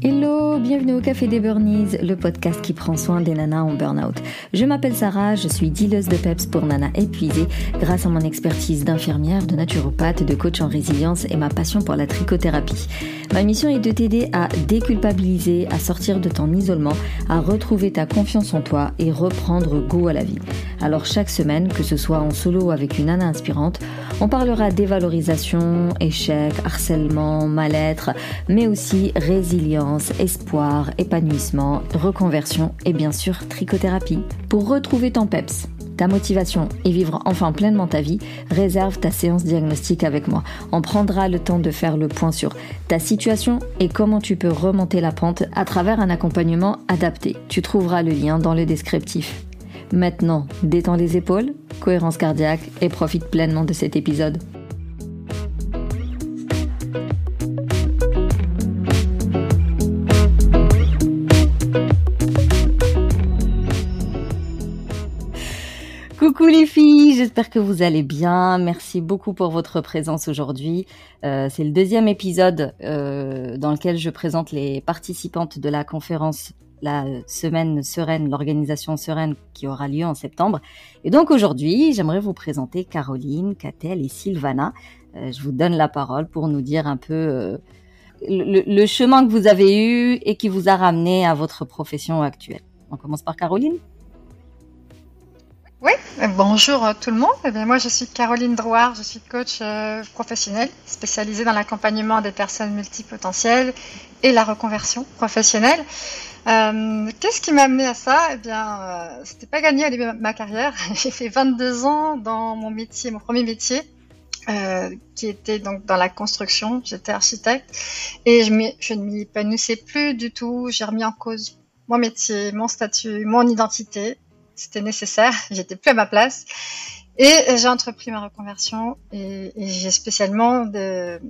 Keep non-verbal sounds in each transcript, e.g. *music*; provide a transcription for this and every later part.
или Bienvenue au Café des Burnies, le podcast qui prend soin des nanas en burn-out. Je m'appelle Sarah, je suis dealeuse de PEPS pour nanas épuisées grâce à mon expertise d'infirmière, de naturopathe, de coach en résilience et ma passion pour la trichothérapie. Ma mission est de t'aider à déculpabiliser, à sortir de ton isolement, à retrouver ta confiance en toi et reprendre goût à la vie. Alors chaque semaine, que ce soit en solo ou avec une nana inspirante, on parlera dévalorisation, échec, harcèlement, mal-être, mais aussi résilience épanouissement, reconversion et bien sûr trichothérapie. Pour retrouver ton PEPS, ta motivation et vivre enfin pleinement ta vie, réserve ta séance diagnostique avec moi. On prendra le temps de faire le point sur ta situation et comment tu peux remonter la pente à travers un accompagnement adapté. Tu trouveras le lien dans le descriptif. Maintenant, détends les épaules, cohérence cardiaque et profite pleinement de cet épisode. Les filles, j'espère que vous allez bien. Merci beaucoup pour votre présence aujourd'hui. Euh, c'est le deuxième épisode euh, dans lequel je présente les participantes de la conférence La Semaine Sereine, l'organisation Sereine qui aura lieu en septembre. Et donc aujourd'hui, j'aimerais vous présenter Caroline, Catel et Sylvana. Euh, je vous donne la parole pour nous dire un peu le, le chemin que vous avez eu et qui vous a ramené à votre profession actuelle. On commence par Caroline. Oui, bonjour euh, tout le monde. Eh bien, moi, je suis Caroline Drouard, je suis coach euh, professionnelle spécialisée dans l'accompagnement des personnes multipotentielles et la reconversion professionnelle. Euh, Qu'est-ce qui m'a amené à ça? Eh bien, euh, c'était pas gagné à début de ma carrière. *laughs* J'ai fait 22 ans dans mon métier, mon premier métier, euh, qui était donc dans la construction. J'étais architecte et je, je ne m'y épanouissais plus du tout. J'ai remis en cause mon métier, mon statut, mon identité c'était nécessaire, *laughs* j'étais plus à ma place. Et j'ai entrepris ma reconversion et, et j'ai spécialement de,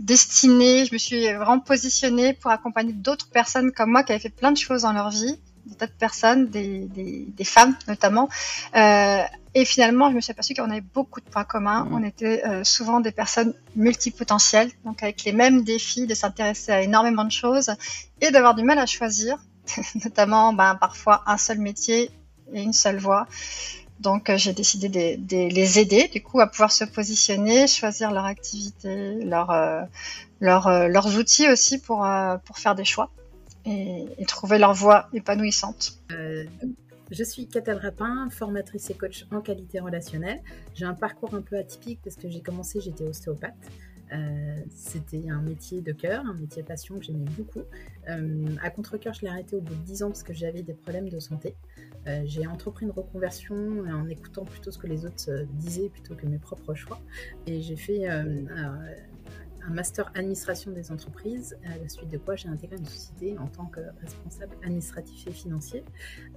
destiné, je me suis vraiment positionnée pour accompagner d'autres personnes comme moi qui avaient fait plein de choses dans leur vie, des tas de personnes, des, des, des femmes notamment. Euh, et finalement, je me suis aperçue qu'on avait beaucoup de points communs. Mmh. On était euh, souvent des personnes multipotentielles, donc avec les mêmes défis de s'intéresser à énormément de choses et d'avoir du mal à choisir, *laughs* notamment ben, parfois un seul métier et une seule voix. Donc euh, j'ai décidé de, les aider du coup à pouvoir se positionner, choisir leur activité, leur, euh, euh, leurs outils aussi pour, pour faire des choix et, trouver leur voie épanouissante. Je suis Catal Rapin, formatrice et coach en qualité relationnelle. J'ai un parcours un peu atypique parce que j'ai commencé, j'étais ostéopathe. Euh, c'était un métier de cœur, un métier passion que j'aimais beaucoup. Euh, à contre-cœur, je l'ai arrêté au bout de 10 ans parce que j'avais des problèmes de santé. Euh, j'ai entrepris une reconversion en écoutant plutôt ce que les autres disaient plutôt que mes propres choix. Et j'ai fait un master administration des entreprises, à la suite de quoi j'ai intégré une société en tant que responsable administratif et financier.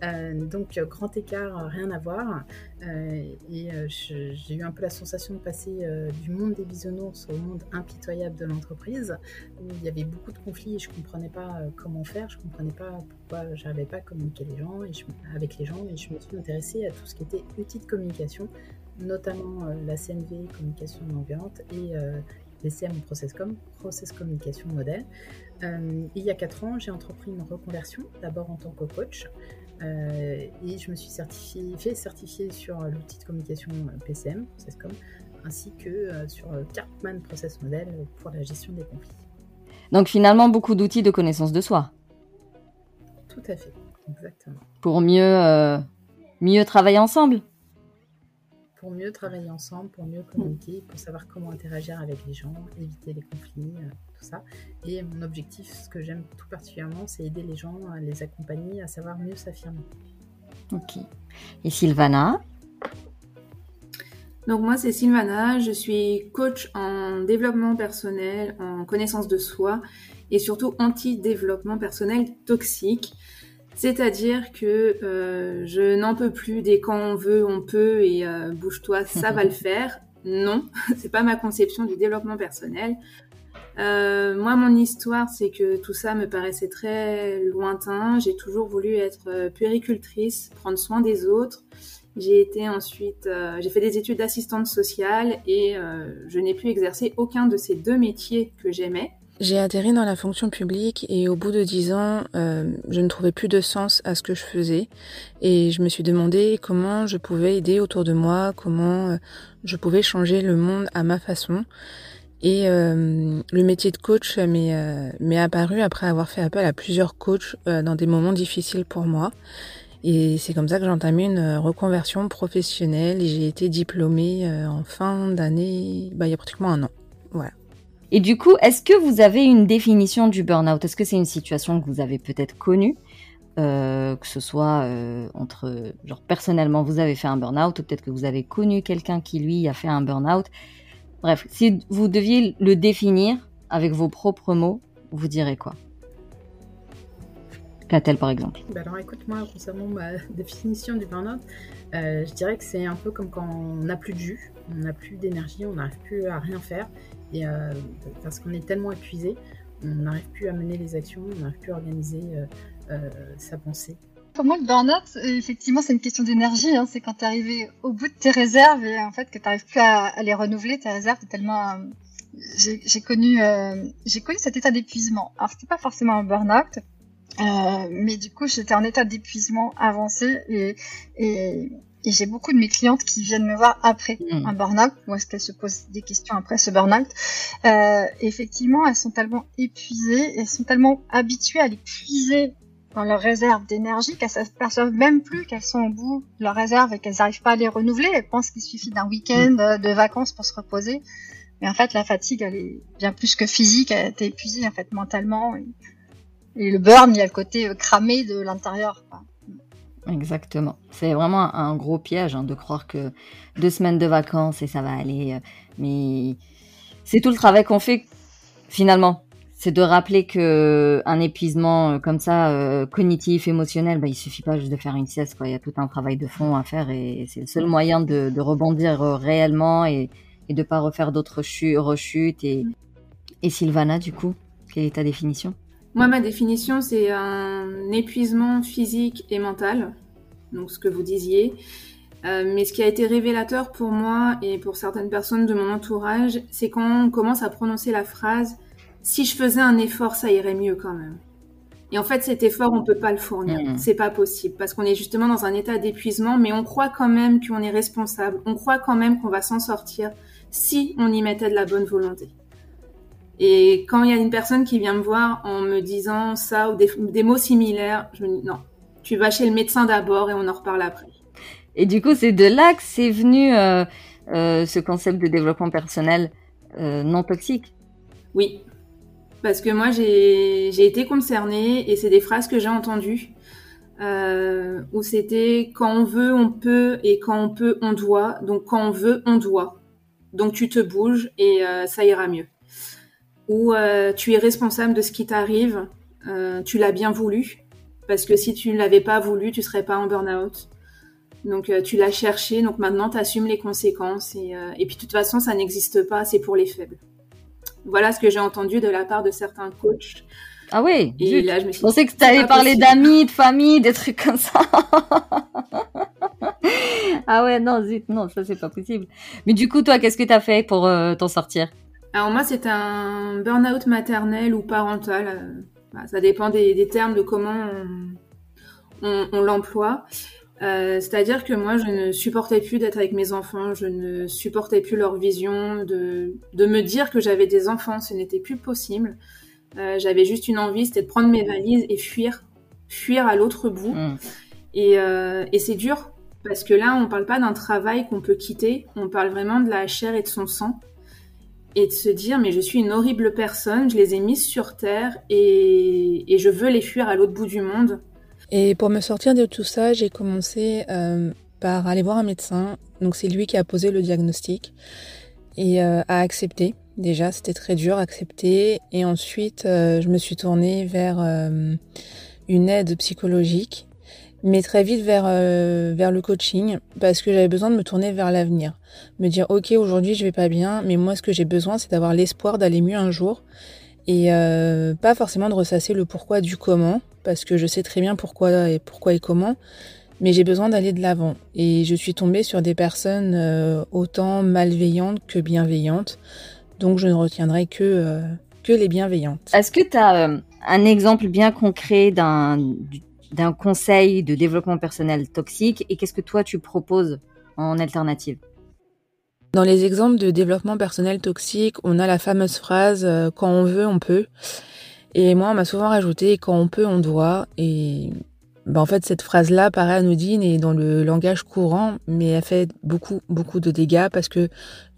Euh, donc, grand écart, rien à voir. Euh, et euh, j'ai eu un peu la sensation de passer du monde des bisounours au monde impitoyable de l'entreprise, où il y avait beaucoup de conflits et je ne comprenais pas comment faire, je comprenais pas pourquoi je pas à communiquer avec les gens. Et je me suis intéressée à tout ce qui était outils de communication notamment la CNV, communication non et DCM Process Com, Process Communication Modèle. Euh, il y a 4 ans, j'ai entrepris une reconversion, d'abord en tant que coach, euh, et je me suis fait certifier sur l'outil de communication PCM, Processcom, ainsi que sur Cartman Process Model pour la gestion des conflits. Donc finalement, beaucoup d'outils de connaissance de soi. Tout à fait, exactement. Pour mieux, euh, mieux travailler ensemble pour mieux travailler ensemble, pour mieux communiquer, pour savoir comment interagir avec les gens, éviter les conflits, euh, tout ça. Et mon objectif, ce que j'aime tout particulièrement, c'est aider les gens, à les accompagner, à savoir mieux s'affirmer. Ok. Et Sylvana? Donc moi c'est Sylvana, je suis coach en développement personnel, en connaissance de soi et surtout anti-développement personnel toxique. C'est-à-dire que euh, je n'en peux plus des quand on veut, on peut et euh, bouge-toi, ça va le *laughs* faire. Non, *laughs* c'est pas ma conception du développement personnel. Euh, moi, mon histoire, c'est que tout ça me paraissait très lointain. J'ai toujours voulu être puéricultrice, prendre soin des autres. J'ai été ensuite, j'ai fait des études d'assistante sociale et je n'ai pu exercer aucun de ces deux métiers que j'aimais. J'ai atterri dans la fonction publique et au bout de dix ans, euh, je ne trouvais plus de sens à ce que je faisais et je me suis demandé comment je pouvais aider autour de moi, comment euh, je pouvais changer le monde à ma façon. Et euh, le métier de coach m'est apparu après avoir fait appel à plusieurs coachs dans des moments difficiles pour moi. Et c'est comme ça que j'ai entamé une reconversion professionnelle et j'ai été diplômée en fin d'année, bah, il y a pratiquement un an. Voilà. Et du coup, est-ce que vous avez une définition du burn-out? Est-ce que c'est une situation que vous avez peut-être connue euh, que ce soit euh, entre, genre personnellement, vous avez fait un burn-out, ou peut-être que vous avez connu quelqu'un qui lui a fait un burn-out? Bref, si vous deviez le définir avec vos propres mots, vous direz quoi? Qu'a-t-elle par exemple. Bah Alors écoute, moi, concernant ma *laughs* définition du burn-out, euh, je dirais que c'est un peu comme quand on n'a plus de jus, on n'a plus d'énergie, on n'arrive plus à rien faire et euh, parce qu'on est tellement épuisé, on n'arrive plus à mener les actions, on n'arrive plus à organiser euh, euh, sa pensée. Pour moi, le burn-out, effectivement, c'est une question d'énergie. Hein. C'est quand tu es arrivé au bout de tes réserves et en fait que tu n'arrives plus à, les renouveler, tes réserves, tellement. j'ai connu, j'ai connu cet état d'épuisement. Alors, c'était pas forcément un burn-out, mais du coup, j'étais en état d'épuisement avancé et, et, et j'ai beaucoup de mes clientes qui viennent me voir après hmm. un burn-out, ou est-ce qu'elles se posent des questions après ce burn-out. Euh, effectivement, elles sont tellement épuisées, elles sont tellement habituées à les puiser dans leur réserve d'énergie qu'elles ne s'aperçoivent même plus qu'elles sont au bout de leur réserve et qu'elles n'arrivent pas à les renouveler. Elles pensent qu'il suffit d'un week-end hmm. de vacances pour se reposer. Mais en fait, la fatigue, elle est bien plus que physique. Elle est épuisée en fait mentalement. Et, et le burn, il y a le côté euh, cramé de l'intérieur. Exactement. C'est vraiment un gros piège hein, de croire que deux semaines de vacances et ça va aller. Euh, mais c'est tout le travail qu'on fait finalement. C'est de rappeler que un épuisement euh, comme ça, euh, cognitif, émotionnel, bah, il suffit pas juste de faire une sieste. Quoi. Il y a tout un travail de fond à faire et c'est le seul moyen de, rebondir réellement et, et de pas refaire d'autres rechutes. Et, et Sylvana, du coup, quelle est ta définition? Moi, ma définition, c'est un épuisement physique et mental, donc ce que vous disiez. Euh, mais ce qui a été révélateur pour moi et pour certaines personnes de mon entourage, c'est quand on commence à prononcer la phrase si je faisais un effort, ça irait mieux quand même. Et en fait, cet effort, on peut pas le fournir. Mmh. C'est pas possible parce qu'on est justement dans un état d'épuisement, mais on croit quand même qu'on est responsable. On croit quand même qu'on va s'en sortir si on y mettait de la bonne volonté. Et quand il y a une personne qui vient me voir en me disant ça ou des, mots similaires, je me dis non, tu vas chez le médecin d'abord et on en reparle après. Et du coup, c'est de là que c'est venu euh, euh, ce concept de développement personnel euh, non toxique. Oui, parce que moi j'ai été concernée et c'est des phrases que j'ai entendues où c'était quand on veut on peut et quand on peut on doit. Donc quand on veut on doit. Donc tu te bouges et ça ira mieux où euh, tu es responsable de ce qui t'arrive, euh, tu l'as bien voulu, parce que si tu ne l'avais pas voulu, tu serais pas en burn-out. Donc euh, tu l'as cherché, donc maintenant tu assumes les conséquences, et, et, puis de toute façon ça n'existe pas, c'est pour les faibles. Voilà ce que j'ai entendu de la part de certains coachs. Ah oui, et là, je, me suis pensais que tu allais parler d'amis, de famille, des trucs comme ça. *laughs* ah ouais, non, zut, non, ça c'est pas possible. Mais du coup, toi, qu'est-ce que tu as fait pour t'en sortir? Alors moi, c'est un burn-out maternel ou parental. Euh, bah, ça dépend des, termes, de comment on, l'emploie. Euh, c'est-à-dire que moi, je ne supportais plus d'être avec mes enfants, je ne supportais plus leur vision, de, me dire que j'avais des enfants, ce n'était plus possible. Euh, j'avais juste une envie, c'était de prendre mes valises et fuir, fuir à l'autre bout. Mmh. Et, et c'est dur, parce que là, on ne parle pas d'un travail qu'on peut quitter, on parle vraiment de la chair et de son sang et de se dire mais je suis une horrible personne, je les ai mises sur terre et, et je veux les fuir à l'autre bout du monde. Et pour me sortir de tout ça, j'ai commencé euh, par aller voir un médecin. Donc c'est lui qui a posé le diagnostic et euh, a accepté. Déjà, c'était très dur à accepter. Et ensuite, euh, je me suis tournée vers une aide psychologique mais très vite vers euh, vers le coaching parce que j'avais besoin de me tourner vers l'avenir, me dire ok aujourd'hui je vais pas bien, mais moi ce que j'ai besoin c'est d'avoir l'espoir d'aller mieux un jour. Et euh, pas forcément de ressasser le pourquoi du comment parce que je sais très bien pourquoi et pourquoi et comment, mais j'ai besoin d'aller de l'avant. Et je suis tombée sur des personnes euh, autant malveillantes que bienveillantes, donc je ne retiendrai que que les bienveillantes. Est-ce que tu as euh, un exemple bien concret d'un d'un conseil de développement personnel toxique et qu'est-ce que toi tu proposes en alternative? Dans les exemples de développement personnel toxique, on a la fameuse phrase euh, quand on veut, on peut. Et moi, on m'a souvent rajouté quand on peut, on doit. Et bah, en fait, cette phrase-là paraît anodine et dans le langage courant, mais elle fait beaucoup, beaucoup de dégâts parce que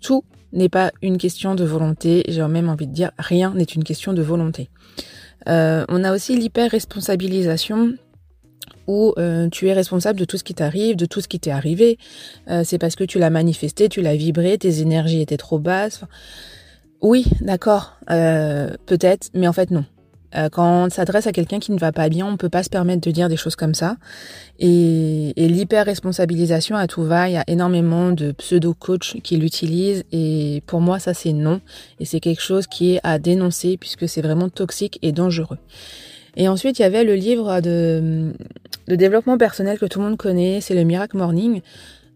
tout n'est pas une question de volonté. J'ai même envie de dire rien n'est une question de volonté. Euh, on a aussi l'hyper-responsabilisation où euh, tu es responsable de tout ce qui t'arrive, de tout ce qui t'est arrivé. Euh, c'est parce que tu l'as manifesté, tu l'as vibré, tes énergies étaient trop basses. oui, d'accord, peut-être, mais en fait non. Euh, quand on s'adresse à quelqu'un qui ne va pas bien, on ne peut pas se permettre de dire des choses comme ça. Et, et l'hyper-responsabilisation à tout va, il y a énormément de pseudo-coachs qui l'utilisent. Et pour moi, ça, c'est non. Et c'est quelque chose qui est à dénoncer puisque c'est vraiment toxique et dangereux. Et ensuite, il y avait le livre de, de développement personnel que tout le monde connaît, c'est le Miracle Morning.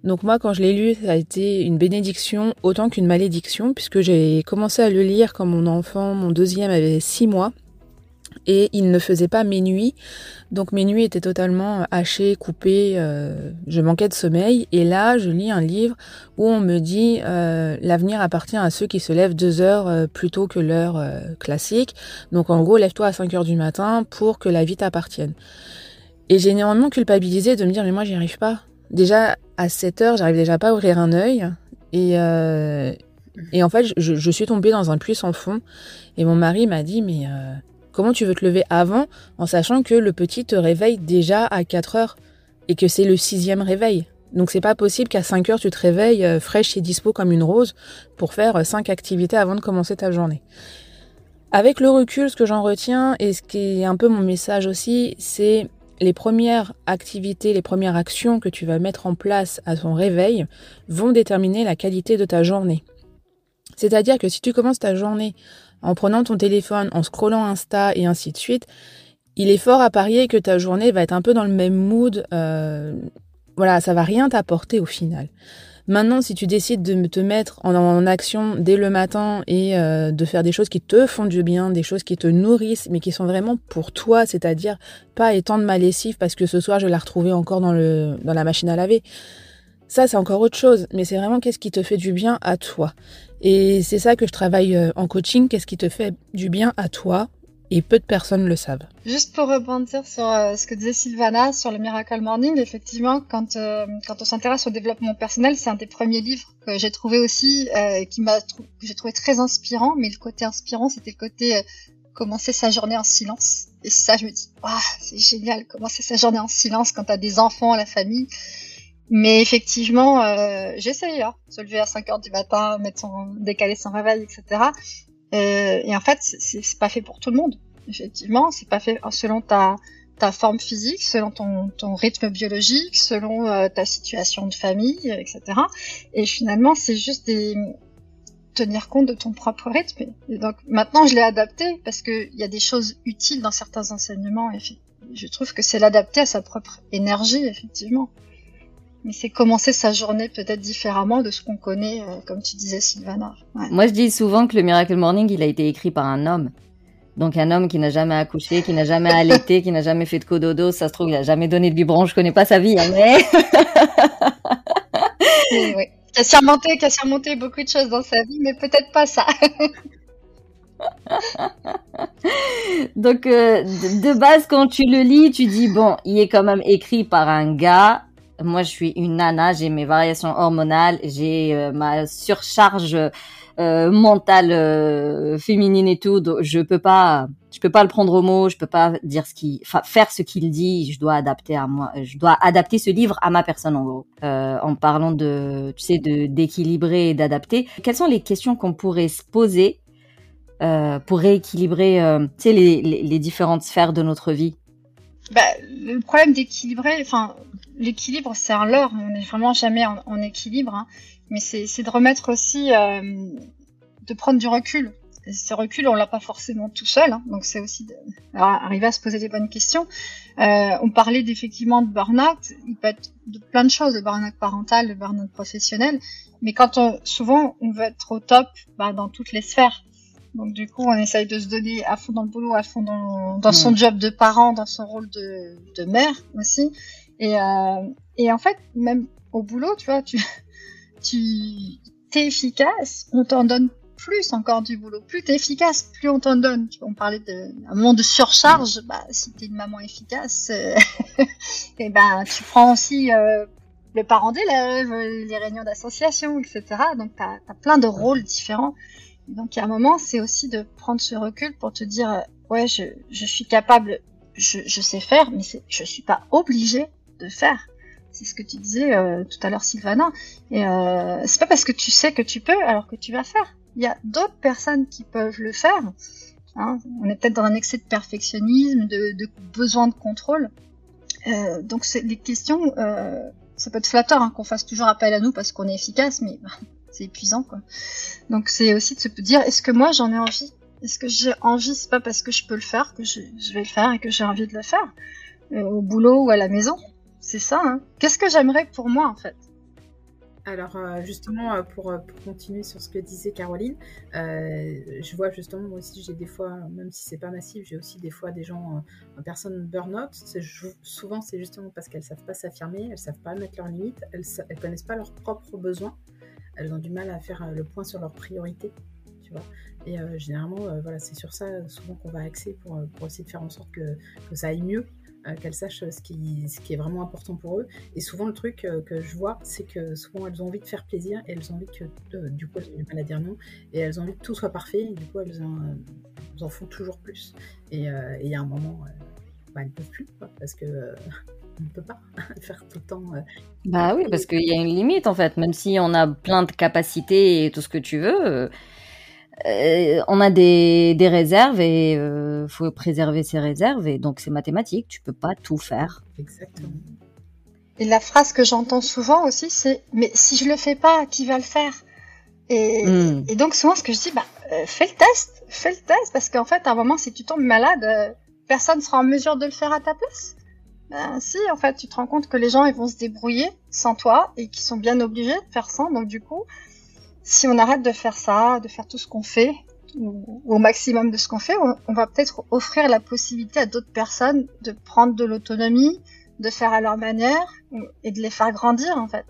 Donc moi, quand je l'ai lu, ça a été une bénédiction autant qu'une malédiction, puisque j'ai commencé à le lire quand mon enfant, mon deuxième, avait six mois et il ne faisait pas mes nuits. Donc mes nuits étaient totalement hachées, coupées, euh, je manquais de sommeil. Et là, je lis un livre où on me dit euh, l'avenir appartient à ceux qui se lèvent deux heures euh, plus tôt que l'heure classique. Donc en gros, lève-toi à 5 heures du matin pour que la vie t'appartienne. Et j'ai énormément culpabilisé de me dire mais moi j'y arrive pas. Déjà à 7 heures, j'arrive déjà pas à ouvrir un œil. Et, et en fait, je, je, suis tombée dans un puits sans fond. Et mon mari m'a dit mais Comment tu veux te lever avant en sachant que le petit te réveille déjà à 4 heures et que c'est le sixième réveil donc c'est pas possible qu'à 5 heures tu te réveilles euh, fraîche et dispo comme une rose pour faire 5 euh, activités avant de commencer ta journée. Avec le recul, ce que j'en retiens et ce qui est un peu mon message aussi, c'est les premières activités, les premières actions que tu vas mettre en place à ton réveil vont déterminer la qualité de ta journée. C'est-à-dire que si tu commences ta journée en prenant ton téléphone, en scrollant Insta et ainsi de suite, il est fort à parier que ta journée va être un peu dans le même mood. Euh, voilà, ça va rien t'apporter au final. Maintenant, si tu décides de te mettre en, action dès le matin et euh, de faire des choses qui te font du bien, des choses qui te nourrissent, mais qui sont vraiment pour toi, c'est-à-dire pas étendre ma lessive parce que ce soir je l'ai retrouvée encore dans, le, dans la machine à laver. Ça, c'est encore autre chose, mais c'est vraiment qu'est-ce qui te fait du bien à toi. Et c'est ça que je travaille euh, en coaching, qu'est-ce qui te fait du bien à toi et peu de personnes le savent. Juste pour rebondir sur euh, ce que disait Sylvana sur le Miracle Morning, effectivement, quand, euh, quand on s'intéresse au développement personnel, c'est un des premiers livres que j'ai trouvé aussi, qui m'a que j'ai trouvé très inspirant, mais le côté inspirant, c'était le côté commencer sa journée en silence. Et ça, je me dis, c'est génial, commencer sa journée en silence quand t'as des enfants, la famille. Mais effectivement, euh, j'essaye, hein, se lever à 5 heures du matin, mettre son, décaler son réveil, etc. Euh, et en fait, c'est pas fait pour tout le monde. Effectivement, c'est pas fait selon ta, ta forme physique, selon ton, ton rythme biologique, selon euh, ta situation de famille, etc. Et finalement, c'est juste des, tenir compte de ton propre rythme. Et donc maintenant, je l'ai adapté parce qu'il y a des choses utiles dans certains enseignements. Et je trouve que c'est l'adapter à sa propre énergie, effectivement mais c'est commencer sa journée peut-être différemment de ce qu'on connaît, euh, comme tu disais, Sylvana. Moi, je dis souvent que le Miracle Morning, il a été écrit par un homme. Donc un homme qui n'a jamais accouché, qui n'a jamais allaité, qui n'a jamais fait de cododo, ça se trouve, il a jamais donné de biberon, je connais pas sa vie, hein, mais... *laughs* oui, Qui a surmonté, qui a surmonté beaucoup de choses dans sa vie, mais peut-être pas ça. *laughs* Donc euh, de base, quand tu le lis, tu dis bon, il est quand même écrit par un gars moi, je suis une nana, j'ai mes variations hormonales, j'ai euh, ma surcharge euh, mentale euh, féminine et tout. Donc je peux pas, je peux pas le prendre au mot, je peux pas dire ce qui, enfin faire ce qu'il dit. Je dois adapter à moi, je dois adapter ce livre à ma personne en gros. en parlant de, tu sais, d'équilibrer et d'adapter. Quelles sont les questions qu'on pourrait se poser pour rééquilibrer, tu sais, les, les, les différentes sphères de notre vie? Bah, le problème d'équilibrer, enfin, l'équilibre, c'est un leurre. On n'est vraiment jamais en, équilibre. Hein. Mais c'est de remettre aussi, euh, de prendre du recul. Ce recul, on l'a pas forcément tout seul. Hein. donc c'est aussi d'arriver à se poser des bonnes questions. Euh, on parlait d'effectivement de burn-out. Il peut être de plein de choses, le burn-out parental, le burn-out professionnel. Mais quand on, souvent, on veut être au top bah, dans toutes les sphères. Donc du coup, on essaye de se donner à fond dans le boulot, à fond dans, dans son job de parent, dans son rôle de, de mère aussi. Et, euh, et en fait, même au boulot, tu vois, tu, *laughs* tu t'es efficace, on t'en donne plus encore du boulot. Plus t'es efficace, plus on t'en donne. On parlait d'un moment de surcharge. Bah, si t'es une maman efficace, *laughs* et euh, eh ben tu prends aussi euh, le parent d'élève, les réunions d'association, etc. Donc t'as as plein de rôles différents. Donc a un moment, c'est aussi de prendre ce recul pour te dire, euh, ouais, je, je suis capable, je, je sais faire, mais je suis pas obligée de faire. C'est ce que tu disais euh, tout à l'heure, Sylvana. Et euh, c'est pas parce que tu sais que tu peux alors que tu vas faire. Il y a d'autres personnes qui peuvent le faire. Hein. On est peut-être dans un excès de perfectionnisme, de, de besoin de contrôle. Euh, donc c'est les questions. Euh, ça peut être flatteur hein, qu'on fasse toujours appel à nous parce qu'on est efficace, mais bah, c'est épuisant quoi. Donc c'est aussi de se dire est-ce que moi j'en ai envie? Est-ce que j'ai envie? C'est pas parce que je peux le faire que je, vais le faire et que j'ai envie de le faire euh, au boulot ou à la maison. C'est ça. Hein. Qu'est-ce que j'aimerais pour moi en fait? Alors euh, justement, euh, pour, pour, continuer sur ce que disait Caroline, euh, je vois justement moi aussi j'ai des fois, même si c'est pas massif, j'ai aussi des fois des gens en personne burn-out. Souvent c'est justement parce qu'elles savent pas s'affirmer, elles savent pas mettre leurs limites, elles, elles connaissent pas leurs propres besoins, elles ont du mal à faire le point sur leurs priorités, tu vois. Et généralement, voilà, c'est sur ça souvent qu'on va axer pour, pour, essayer de faire en sorte que, que ça aille mieux euh, qu'elles sachent ce qui, ce qui est vraiment important pour eux. Et souvent, le truc euh, que je vois, c'est que souvent, elles ont envie de faire plaisir et elles ont envie que, euh, du coup, elles ont du mal dire non, et elles ont envie que tout soit parfait, et du coup, elles en, font toujours plus. Et il y a un moment, bah, elles ne peuvent plus, parce que on ne peut pas *laughs* faire tout le temps. bah oui, parce qu'il y a une limite en fait. Même si on a plein de capacités et tout ce que tu veux, euh, on a des, des réserves et euh, faut préserver ses réserves et donc c'est mathématique, tu peux pas tout faire. Exactement. Et la phrase que j'entends souvent aussi, c'est mais si je le fais pas, qui va le faire? Et, hmm. et, donc souvent ce que je dis, bah euh, fais le test, fais le test parce qu'en fait à un moment si tu tombes malade, euh, personne sera en mesure de le faire à ta place. Ben si, en fait tu te rends compte que les gens ils vont se débrouiller sans toi et qu'ils sont bien obligés de faire ça, donc du coup si on arrête de faire ça, de faire tout ce qu'on fait, ou, au maximum de ce qu'on fait, on, va peut-être offrir la possibilité à d'autres personnes de prendre de l'autonomie, de faire à leur manière et de les faire grandir en fait.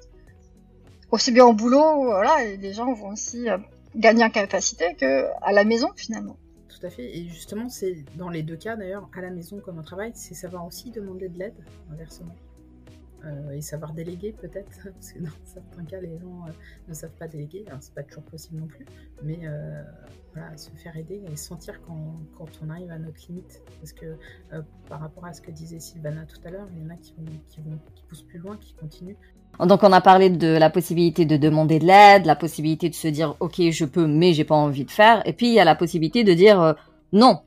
Aussi bien au boulot, voilà, les gens vont aussi euh, gagner en capacité que à la maison finalement. Tout à fait. Et justement, c'est dans les deux cas d'ailleurs, à la maison comme au travail, c'est savoir aussi demander de l'aide inversement. Euh, et savoir déléguer peut-être, *laughs* parce que dans certains cas les gens euh, ne savent pas déléguer, alors c'est pas toujours possible non plus, mais euh, voilà, se faire aider et sentir quand, quand, on arrive à notre limite, parce que par rapport à ce que disait Sylvana tout à l'heure, il y en a qui, vont, qui, vont, qui poussent plus loin, qui continuent. Donc on a parlé de la possibilité de demander de l'aide, la possibilité de se dire ok je peux mais j'ai pas envie de faire, et puis il y a la possibilité de dire non,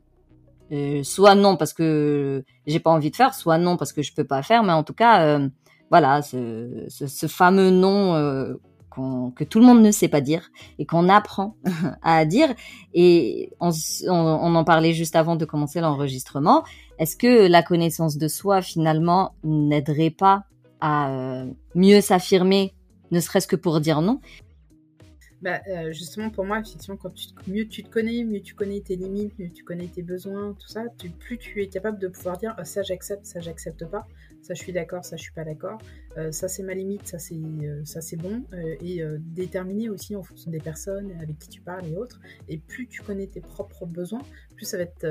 soit non parce que j'ai pas envie de faire, soit non parce que je peux pas faire, mais en tout cas, voilà, ce, ce, fameux nom euh, que tout le monde ne sait pas dire et qu'on apprend *laughs* à dire. Et on, on, en parlait juste avant de commencer l'enregistrement. Est-ce que la connaissance de soi, finalement, n'aiderait pas à euh, mieux s'affirmer, ne serait-ce que pour dire non. Bah, euh, justement, pour moi, effectivement, mieux tu te connais, mieux tu connais tes limites, mieux tu connais tes besoins, tout ça, plus tu es capable de pouvoir dire ça j'accepte, ça j'accepte pas. Ça je suis d'accord, ça je suis pas d'accord, euh, ça c'est ma limite, ça c'est euh, ça c'est bon, euh, et déterminer aussi en fonction des personnes avec qui tu parles et autres. Et plus tu connais tes propres besoins, plus ça va être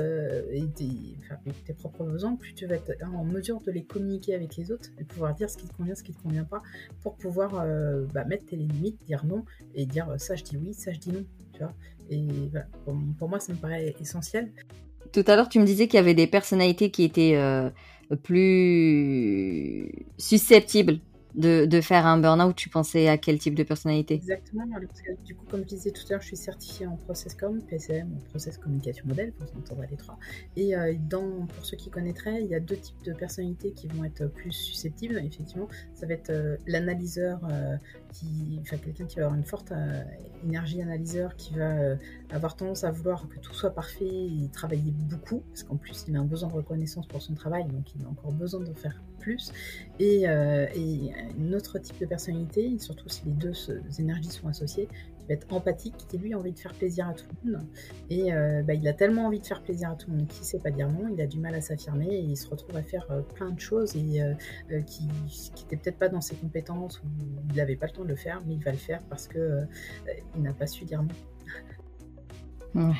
tes, propres besoins, plus tu vas être en mesure de les communiquer avec les autres et pouvoir dire ce qui te convient, ce qui te convient pas, pour pouvoir bah, mettre tes limites, dire non et dire ça je dis oui, ça je dis non, tu vois. Et pour, moi ça me paraît essentiel. Tout à l'heure, tu me disais qu'il y avait des personnalités qui étaient plus susceptible de, de, faire un burn-out, tu pensais à quel type de personnalité? Exactement. du coup, comme je disais tout à l'heure, je suis certifiée en Process Com, PCM, Process Communication Model, pour s'entendre les trois. Et euh, dans, pour ceux qui connaîtraient, il y a deux types de personnalités qui vont être plus susceptibles. Effectivement, ça va être euh, l'analyseur, euh, qui, enfin quelqu'un qui va avoir une forte énergie analyseur, qui va avoir tendance à vouloir que tout soit parfait et travailler beaucoup, parce qu'en plus, il a un besoin de reconnaissance pour son travail, donc il a encore besoin d'en faire plus. Et, et un autre type de personnalité, surtout si les deux énergies sont associées, être empathique, qui lui a envie de faire plaisir à tout le monde. Et euh, bah, il a tellement envie de faire plaisir à tout le monde qu'il sait pas dire non, il a du mal à s'affirmer et il se retrouve à faire plein de choses et, qui n'étaient peut-être pas dans ses compétences ou il n'avait pas le temps de le faire, mais il va le faire parce qu'il il n'a pas su dire non.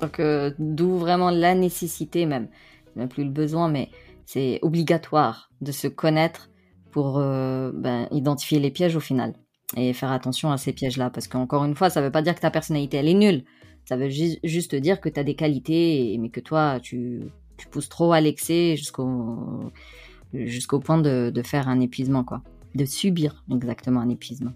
Donc d'où vraiment la nécessité même, même plus le besoin, mais c'est obligatoire de se connaître pour euh, ben, identifier les pièges au final et faire attention à ces pièges-là. Parce qu'encore une fois, ça ne veut pas dire que ta personnalité, elle est nulle. Ça veut juste dire que tu as des qualités, mais que toi, tu, pousses trop à l'excès jusqu'au point de, de faire un épuisement, quoi. De subir exactement un épuisement.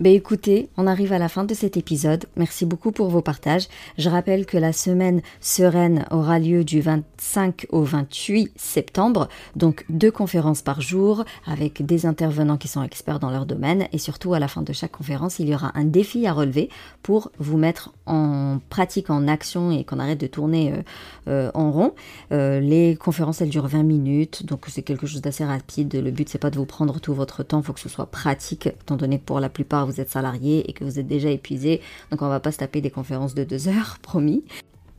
Ben écoutez, on arrive à la fin de cet épisode. Merci beaucoup pour vos partages. Je rappelle que la semaine sereine aura lieu du 25 au 28 septembre, donc deux conférences par jour avec des intervenants qui sont experts dans leur domaine et surtout à la fin de chaque conférence, il y aura un défi à relever pour vous mettre en pratique, en action et qu'on arrête de tourner euh, euh, en rond. Euh, les conférences, elles durent 20 minutes, donc c'est quelque chose d'assez rapide. Le but, c'est pas de vous prendre tout votre temps, il faut que ce soit pratique, étant donné que pour la plupart vous êtes salarié et que vous êtes déjà épuisé. Donc on va pas se taper des conférences de deux heures, *laughs* promis.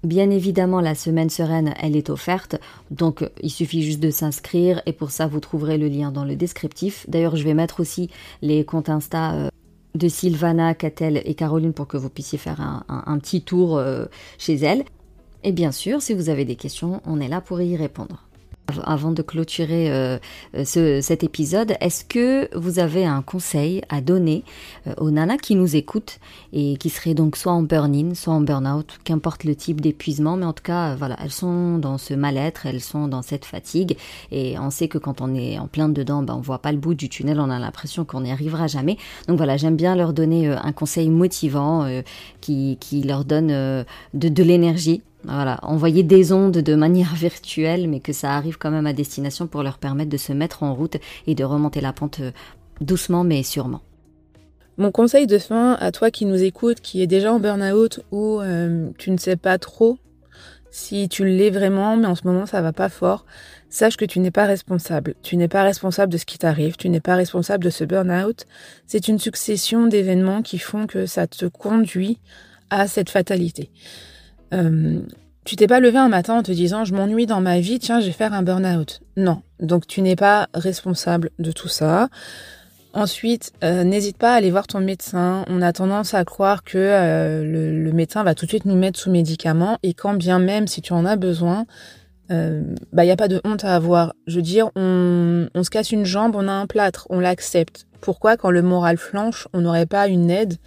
Bien évidemment, la semaine sereine, elle est offerte, donc il suffit juste de s'inscrire et pour ça, vous trouverez le lien dans le descriptif. D'ailleurs, je vais mettre aussi les comptes Insta euh, de Sylvana, Catel et Caroline pour que vous puissiez faire un, petit tour euh, chez elles. Et bien sûr, si vous avez des questions, on est là pour y répondre. Avant de clôturer euh, ce, cet épisode, est-ce que vous avez un conseil à donner euh, aux nanas qui nous écoutent et qui seraient donc soit en burn-in, soit en burn-out, qu'importe le type d'épuisement, mais en tout cas, euh, voilà, elles sont dans ce mal-être, elles sont dans cette fatigue, et on sait que quand on est en plein dedans, ben, on voit pas le bout du tunnel, on a l'impression qu'on n'y arrivera jamais. Donc voilà, j'aime bien leur donner un conseil motivant qui, qui, leur donne de, de l'énergie voilà, envoyer des ondes de manière *laughs* virtuelle, mais que ça arrive quand même à destination pour leur permettre de se mettre en route et de remonter la pente euh, doucement mais sûrement. Mon conseil de fin à toi qui nous écoute, qui est déjà en burn-out ou euh, tu ne sais pas trop si tu l'es vraiment, mais en ce moment ça va pas fort, sache que tu n'es pas responsable. Tu n'es pas responsable de ce qui t'arrive, tu n'es pas responsable de ce burn-out. C'est une succession d'événements qui font que ça te conduit à cette fatalité. Euh, tu t'es pas levé un matin en te disant je m'ennuie dans ma vie, tiens, je vais faire un burn-out. Non. Donc tu n'es pas responsable de tout ça. Ensuite, euh, n'hésite pas à aller voir ton médecin. On a tendance à croire que euh, le, médecin va tout de suite nous mettre sous médicaments et quand bien même si tu en as besoin, il bah y a pas de honte à avoir. Je veux dire, on, on se casse une jambe, on a un plâtre, on l'accepte. Pourquoi, quand le moral flanche, on n'aurait pas une aide?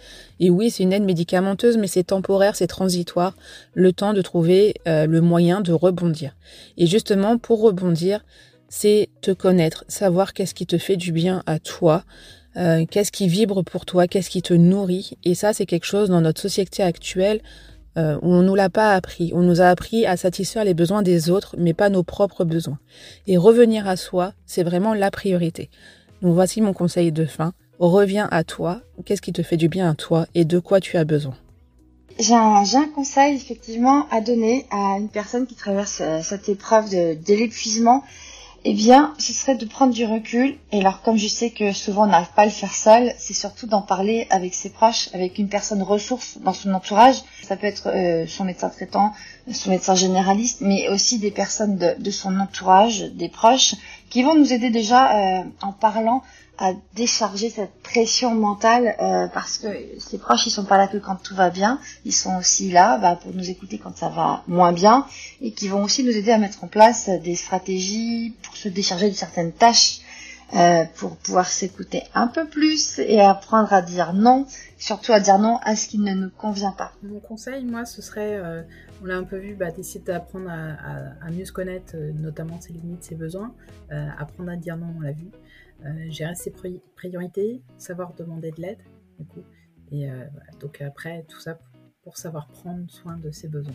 Et oui, c'est une aide médicamenteuse, mais c'est temporaire, c'est transitoire, le temps de trouver euh, le moyen de rebondir. Et justement, pour rebondir, c'est te connaître, savoir qu'est-ce qui te fait du bien à toi, euh, qu'est-ce qui vibre pour toi, qu'est-ce qui te nourrit. Et ça, c'est quelque chose dans notre société actuelle euh, où on nous l'a pas appris. On nous a appris à satisfaire les besoins des autres, mais pas nos propres besoins. Et revenir à soi, c'est vraiment la priorité. Voici mon conseil de fin. Reviens à toi. Qu'est-ce qui te fait du bien à toi et de quoi tu as besoin? J'ai un, conseil effectivement à donner à une personne qui traverse euh, cette épreuve de, l'épuisement. Eh bien, ce serait de prendre du recul. Et alors, comme je sais que souvent on n'arrive pas à le faire seul, c'est surtout d'en parler avec ses proches, avec une personne ressource dans son entourage. Ça peut être euh, son médecin traitant, son médecin généraliste, mais aussi des personnes de son entourage, des proches, qui vont nous aider déjà euh, en parlant à décharger cette pression mentale euh, parce que ces proches ils sont pas là que quand tout va bien, ils sont aussi là bah, pour nous écouter quand ça va moins bien et qui vont aussi nous aider à mettre en place des stratégies pour se décharger de certaines tâches euh, pour pouvoir s'écouter un peu plus et apprendre à dire non, surtout à dire non à ce qui ne nous convient pas. Mon conseil, moi, ce serait on l'a un peu vu, bah, d'essayer d'apprendre à, mieux se connaître, euh, notamment ses limites, ses besoins, euh, apprendre à dire non, on l'a vu, euh, gérer ses priorités, savoir demander de l'aide, du coup, et donc après tout ça pour savoir prendre soin de ses besoins.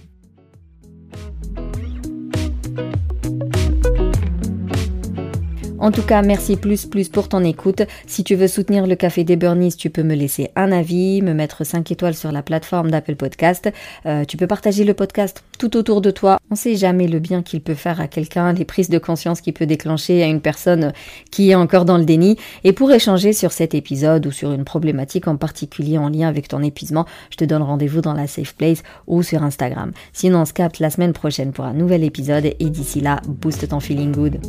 En tout cas, merci plus plus pour ton écoute. Si tu veux soutenir le Café des Burnies, tu peux me laisser un avis, me mettre 5 étoiles sur la plateforme d'Apple Podcast. Euh, tu peux partager le podcast tout autour de toi. On sait jamais le bien qu'il peut faire à quelqu'un, les prises de conscience qu'il peut déclencher à une personne qui est encore dans le déni. Et pour échanger sur cet épisode ou sur une problématique en particulier en lien avec ton épuisement, je te donne rendez-vous dans la Safe Place ou sur Instagram. Sinon, on se capte la semaine prochaine pour un nouvel épisode et d'ici là, booste ton feeling good.